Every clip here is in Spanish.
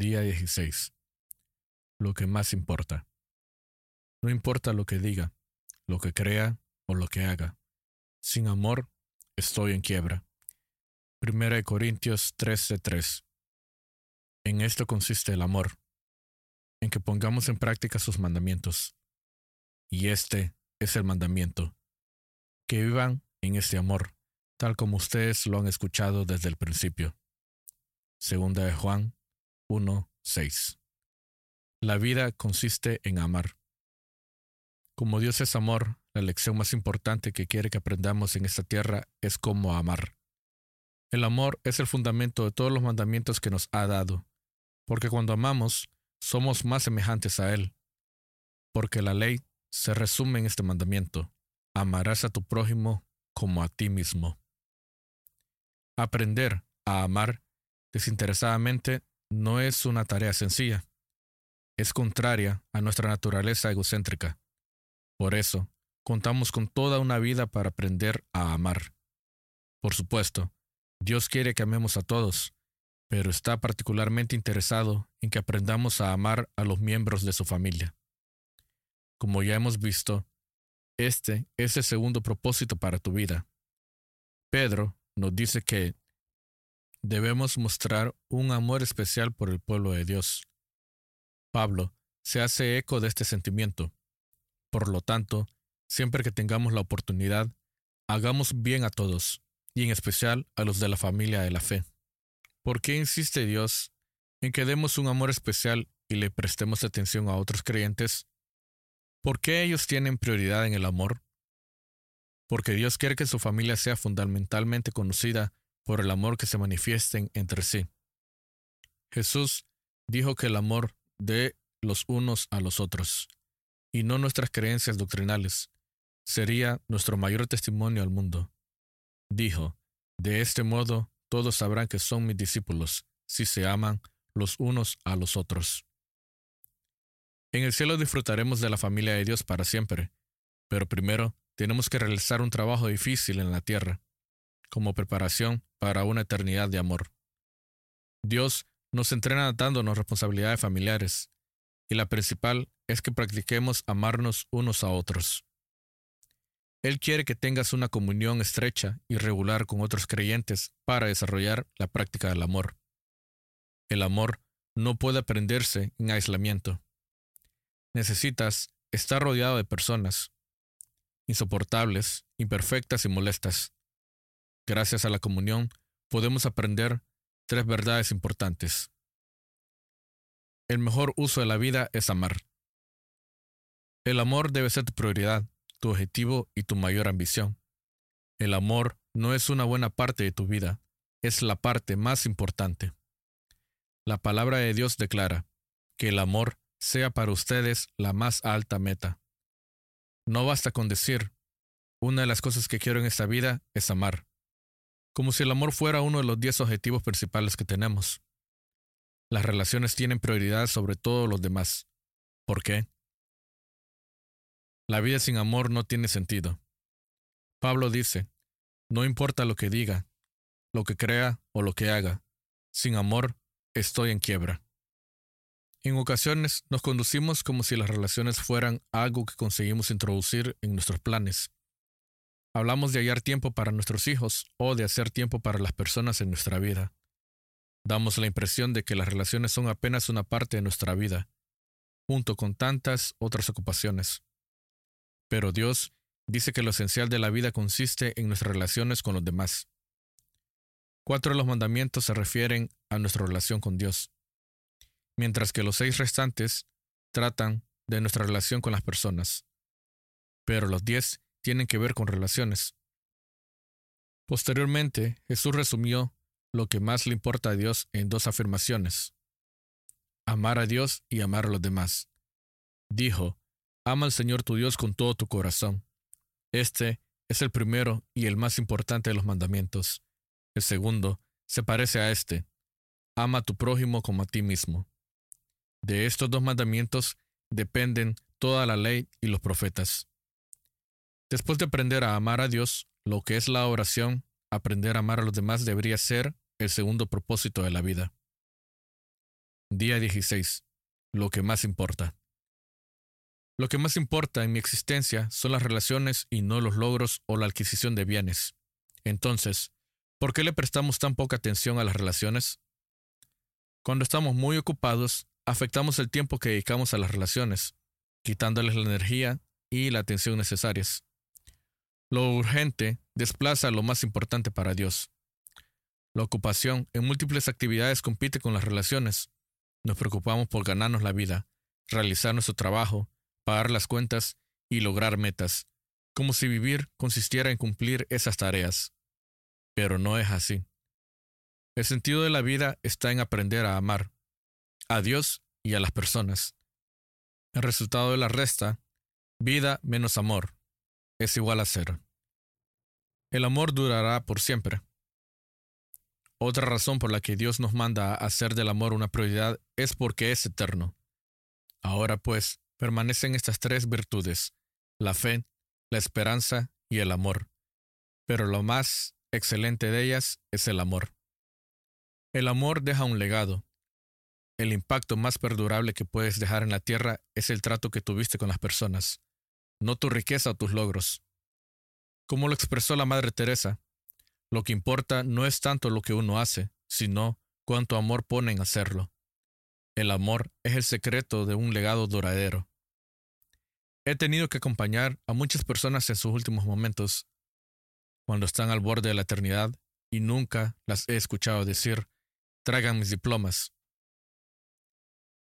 Día 16. Lo que más importa. No importa lo que diga, lo que crea o lo que haga. Sin amor, estoy en quiebra. 1 Corintios 13:3. En esto consiste el amor, en que pongamos en práctica sus mandamientos. Y este es el mandamiento, que vivan en este amor, tal como ustedes lo han escuchado desde el principio. Segunda de Juan 1:6. La vida consiste en amar. Como Dios es amor, la lección más importante que quiere que aprendamos en esta tierra es cómo amar. El amor es el fundamento de todos los mandamientos que nos ha dado, porque cuando amamos, somos más semejantes a Él. Porque la ley se resume en este mandamiento, amarás a tu prójimo como a ti mismo. Aprender a amar desinteresadamente no es una tarea sencilla. Es contraria a nuestra naturaleza egocéntrica. Por eso, contamos con toda una vida para aprender a amar. Por supuesto, Dios quiere que amemos a todos, pero está particularmente interesado en que aprendamos a amar a los miembros de su familia. Como ya hemos visto, este es el segundo propósito para tu vida. Pedro nos dice que debemos mostrar un amor especial por el pueblo de Dios. Pablo se hace eco de este sentimiento. Por lo tanto, siempre que tengamos la oportunidad, hagamos bien a todos, y en especial a los de la familia de la fe. ¿Por qué insiste Dios en que demos un amor especial y le prestemos atención a otros creyentes? ¿Por qué ellos tienen prioridad en el amor? Porque Dios quiere que su familia sea fundamentalmente conocida por el amor que se manifiesten entre sí. Jesús dijo que el amor de los unos a los otros, y no nuestras creencias doctrinales, sería nuestro mayor testimonio al mundo. Dijo, de este modo todos sabrán que son mis discípulos, si se aman los unos a los otros. En el cielo disfrutaremos de la familia de Dios para siempre, pero primero tenemos que realizar un trabajo difícil en la tierra, como preparación para una eternidad de amor. Dios nos entrena dándonos responsabilidades familiares, y la principal es que practiquemos amarnos unos a otros. Él quiere que tengas una comunión estrecha y regular con otros creyentes para desarrollar la práctica del amor. El amor no puede aprenderse en aislamiento. Necesitas estar rodeado de personas insoportables, imperfectas y molestas. Gracias a la comunión podemos aprender tres verdades importantes. El mejor uso de la vida es amar. El amor debe ser tu prioridad tu objetivo y tu mayor ambición. El amor no es una buena parte de tu vida, es la parte más importante. La palabra de Dios declara que el amor sea para ustedes la más alta meta. No basta con decir, una de las cosas que quiero en esta vida es amar, como si el amor fuera uno de los diez objetivos principales que tenemos. Las relaciones tienen prioridad sobre todos los demás. ¿Por qué? La vida sin amor no tiene sentido. Pablo dice, no importa lo que diga, lo que crea o lo que haga, sin amor estoy en quiebra. En ocasiones nos conducimos como si las relaciones fueran algo que conseguimos introducir en nuestros planes. Hablamos de hallar tiempo para nuestros hijos o de hacer tiempo para las personas en nuestra vida. Damos la impresión de que las relaciones son apenas una parte de nuestra vida, junto con tantas otras ocupaciones. Pero Dios dice que lo esencial de la vida consiste en nuestras relaciones con los demás. Cuatro de los mandamientos se refieren a nuestra relación con Dios, mientras que los seis restantes tratan de nuestra relación con las personas. Pero los diez tienen que ver con relaciones. Posteriormente, Jesús resumió lo que más le importa a Dios en dos afirmaciones. Amar a Dios y amar a los demás. Dijo, Ama al Señor tu Dios con todo tu corazón. Este es el primero y el más importante de los mandamientos. El segundo se parece a este. Ama a tu prójimo como a ti mismo. De estos dos mandamientos dependen toda la ley y los profetas. Después de aprender a amar a Dios, lo que es la oración, aprender a amar a los demás debería ser el segundo propósito de la vida. Día 16. Lo que más importa. Lo que más importa en mi existencia son las relaciones y no los logros o la adquisición de bienes. Entonces, ¿por qué le prestamos tan poca atención a las relaciones? Cuando estamos muy ocupados, afectamos el tiempo que dedicamos a las relaciones, quitándoles la energía y la atención necesarias. Lo urgente desplaza lo más importante para Dios. La ocupación en múltiples actividades compite con las relaciones, nos preocupamos por ganarnos la vida, realizar nuestro trabajo, pagar las cuentas y lograr metas, como si vivir consistiera en cumplir esas tareas. Pero no es así. El sentido de la vida está en aprender a amar, a Dios y a las personas. El resultado de la resta, vida menos amor, es igual a cero. El amor durará por siempre. Otra razón por la que Dios nos manda a hacer del amor una prioridad es porque es eterno. Ahora pues, permanecen estas tres virtudes, la fe, la esperanza y el amor. Pero lo más excelente de ellas es el amor. El amor deja un legado. El impacto más perdurable que puedes dejar en la tierra es el trato que tuviste con las personas, no tu riqueza o tus logros. Como lo expresó la Madre Teresa, lo que importa no es tanto lo que uno hace, sino cuánto amor pone en hacerlo. El amor es el secreto de un legado duradero. He tenido que acompañar a muchas personas en sus últimos momentos, cuando están al borde de la eternidad, y nunca las he escuchado decir, traigan mis diplomas.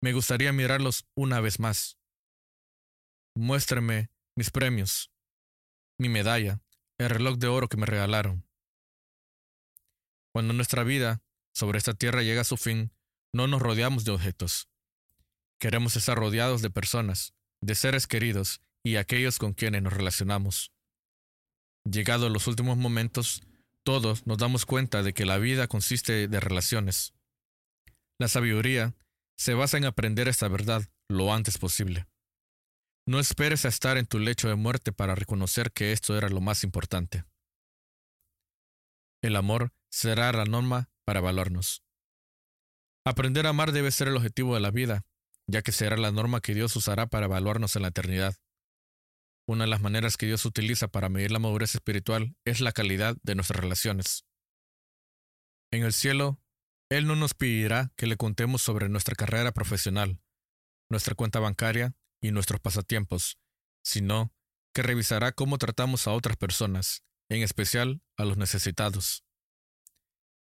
Me gustaría mirarlos una vez más. Muéstreme mis premios, mi medalla, el reloj de oro que me regalaron. Cuando nuestra vida sobre esta tierra llega a su fin, no nos rodeamos de objetos. Queremos estar rodeados de personas, de seres queridos y aquellos con quienes nos relacionamos. Llegados los últimos momentos, todos nos damos cuenta de que la vida consiste de relaciones. La sabiduría se basa en aprender esta verdad lo antes posible. No esperes a estar en tu lecho de muerte para reconocer que esto era lo más importante. El amor será la norma para valorarnos. Aprender a amar debe ser el objetivo de la vida, ya que será la norma que Dios usará para evaluarnos en la eternidad. Una de las maneras que Dios utiliza para medir la madurez espiritual es la calidad de nuestras relaciones. En el cielo, Él no nos pedirá que le contemos sobre nuestra carrera profesional, nuestra cuenta bancaria y nuestros pasatiempos, sino que revisará cómo tratamos a otras personas, en especial a los necesitados.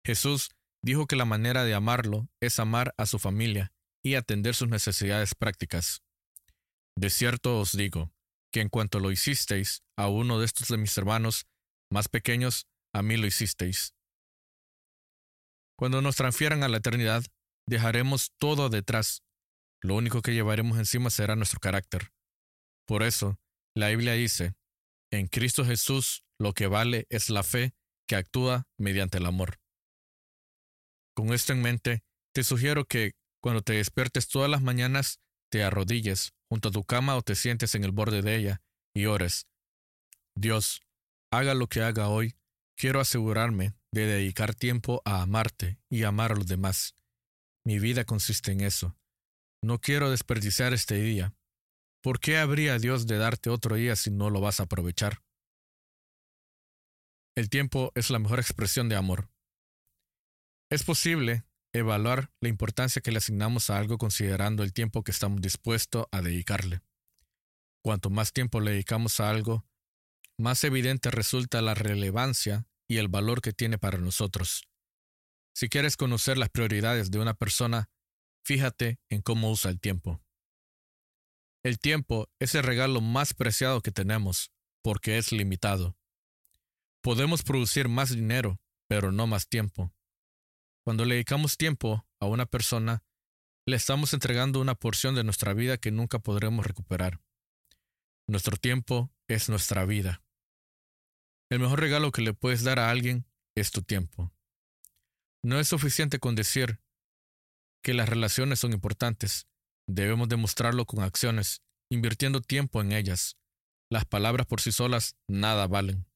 Jesús dijo que la manera de amarlo es amar a su familia y atender sus necesidades prácticas. De cierto os digo, que en cuanto lo hicisteis a uno de estos de mis hermanos más pequeños, a mí lo hicisteis. Cuando nos transfieran a la eternidad, dejaremos todo detrás. Lo único que llevaremos encima será nuestro carácter. Por eso, la Biblia dice, en Cristo Jesús lo que vale es la fe que actúa mediante el amor. Con esto en mente, te sugiero que, cuando te despiertes todas las mañanas, te arrodilles junto a tu cama o te sientes en el borde de ella y ores. Dios, haga lo que haga hoy, quiero asegurarme de dedicar tiempo a amarte y amar a los demás. Mi vida consiste en eso. No quiero desperdiciar este día. ¿Por qué habría Dios de darte otro día si no lo vas a aprovechar? El tiempo es la mejor expresión de amor. Es posible evaluar la importancia que le asignamos a algo considerando el tiempo que estamos dispuestos a dedicarle. Cuanto más tiempo le dedicamos a algo, más evidente resulta la relevancia y el valor que tiene para nosotros. Si quieres conocer las prioridades de una persona, fíjate en cómo usa el tiempo. El tiempo es el regalo más preciado que tenemos, porque es limitado. Podemos producir más dinero, pero no más tiempo. Cuando le dedicamos tiempo a una persona, le estamos entregando una porción de nuestra vida que nunca podremos recuperar. Nuestro tiempo es nuestra vida. El mejor regalo que le puedes dar a alguien es tu tiempo. No es suficiente con decir que las relaciones son importantes. Debemos demostrarlo con acciones, invirtiendo tiempo en ellas. Las palabras por sí solas nada valen.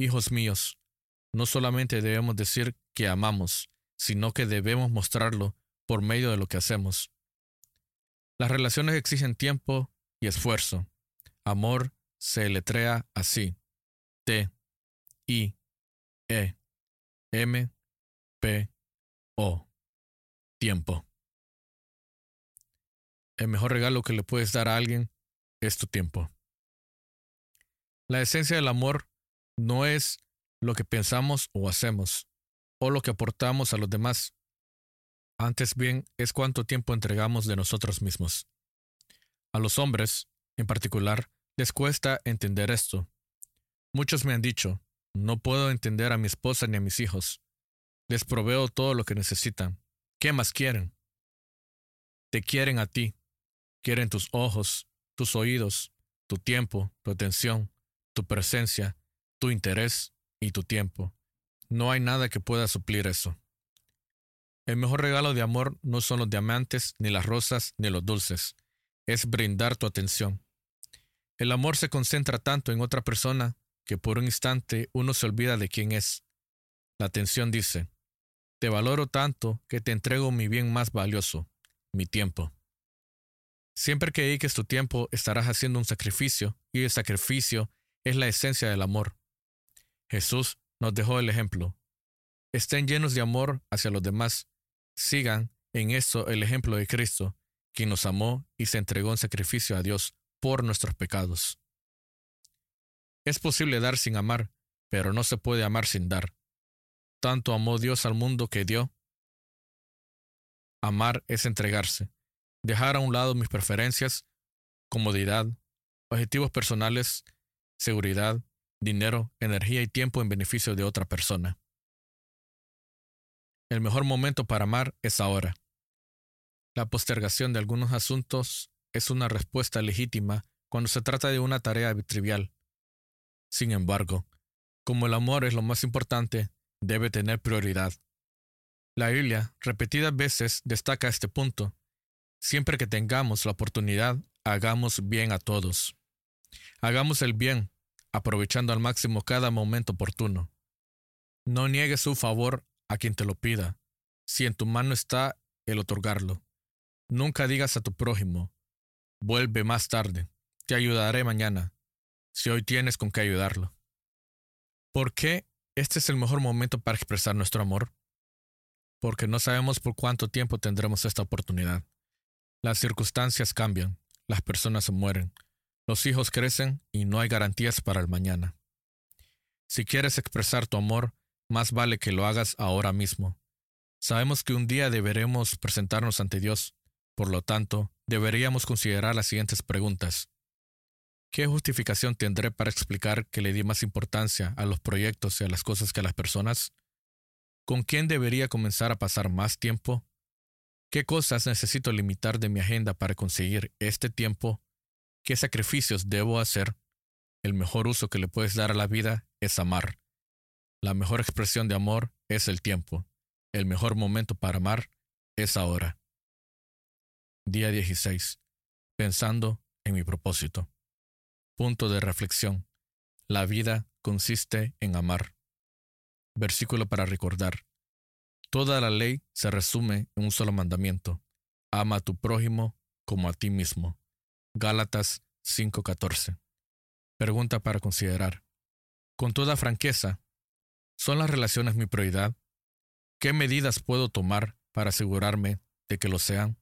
Hijos míos, no solamente debemos decir que amamos, sino que debemos mostrarlo por medio de lo que hacemos. Las relaciones exigen tiempo y esfuerzo. Amor se letrea así. T, I, E, M, P, O. Tiempo. El mejor regalo que le puedes dar a alguien es tu tiempo. La esencia del amor no es lo que pensamos o hacemos, o lo que aportamos a los demás. Antes bien es cuánto tiempo entregamos de nosotros mismos. A los hombres, en particular, les cuesta entender esto. Muchos me han dicho, no puedo entender a mi esposa ni a mis hijos. Les proveo todo lo que necesitan. ¿Qué más quieren? Te quieren a ti. Quieren tus ojos, tus oídos, tu tiempo, tu atención, tu presencia, tu interés y tu tiempo. No hay nada que pueda suplir eso. El mejor regalo de amor no son los diamantes, ni las rosas, ni los dulces. Es brindar tu atención. El amor se concentra tanto en otra persona que por un instante uno se olvida de quién es. La atención dice, te valoro tanto que te entrego mi bien más valioso, mi tiempo. Siempre que dediques tu tiempo estarás haciendo un sacrificio y el sacrificio es la esencia del amor. Jesús nos dejó el ejemplo. Estén llenos de amor hacia los demás. Sigan en esto el ejemplo de Cristo, quien nos amó y se entregó en sacrificio a Dios por nuestros pecados. Es posible dar sin amar, pero no se puede amar sin dar. Tanto amó Dios al mundo que dio. Amar es entregarse, dejar a un lado mis preferencias, comodidad, objetivos personales, seguridad, dinero, energía y tiempo en beneficio de otra persona. El mejor momento para amar es ahora. La postergación de algunos asuntos es una respuesta legítima cuando se trata de una tarea trivial. Sin embargo, como el amor es lo más importante, debe tener prioridad. La Biblia repetidas veces destaca este punto. Siempre que tengamos la oportunidad, hagamos bien a todos. Hagamos el bien, aprovechando al máximo cada momento oportuno. No niegues su favor a quien te lo pida, si en tu mano está el otorgarlo. Nunca digas a tu prójimo, vuelve más tarde, te ayudaré mañana, si hoy tienes con qué ayudarlo. ¿Por qué este es el mejor momento para expresar nuestro amor? Porque no sabemos por cuánto tiempo tendremos esta oportunidad. Las circunstancias cambian, las personas se mueren, los hijos crecen y no hay garantías para el mañana. Si quieres expresar tu amor, más vale que lo hagas ahora mismo. Sabemos que un día deberemos presentarnos ante Dios, por lo tanto, deberíamos considerar las siguientes preguntas. ¿Qué justificación tendré para explicar que le di más importancia a los proyectos y a las cosas que a las personas? ¿Con quién debería comenzar a pasar más tiempo? ¿Qué cosas necesito limitar de mi agenda para conseguir este tiempo? ¿Qué sacrificios debo hacer? El mejor uso que le puedes dar a la vida es amar. La mejor expresión de amor es el tiempo. El mejor momento para amar es ahora. Día 16. Pensando en mi propósito. Punto de reflexión. La vida consiste en amar. Versículo para recordar. Toda la ley se resume en un solo mandamiento. Ama a tu prójimo como a ti mismo. Gálatas 5:14. Pregunta para considerar. Con toda franqueza, ¿son las relaciones mi prioridad? ¿Qué medidas puedo tomar para asegurarme de que lo sean?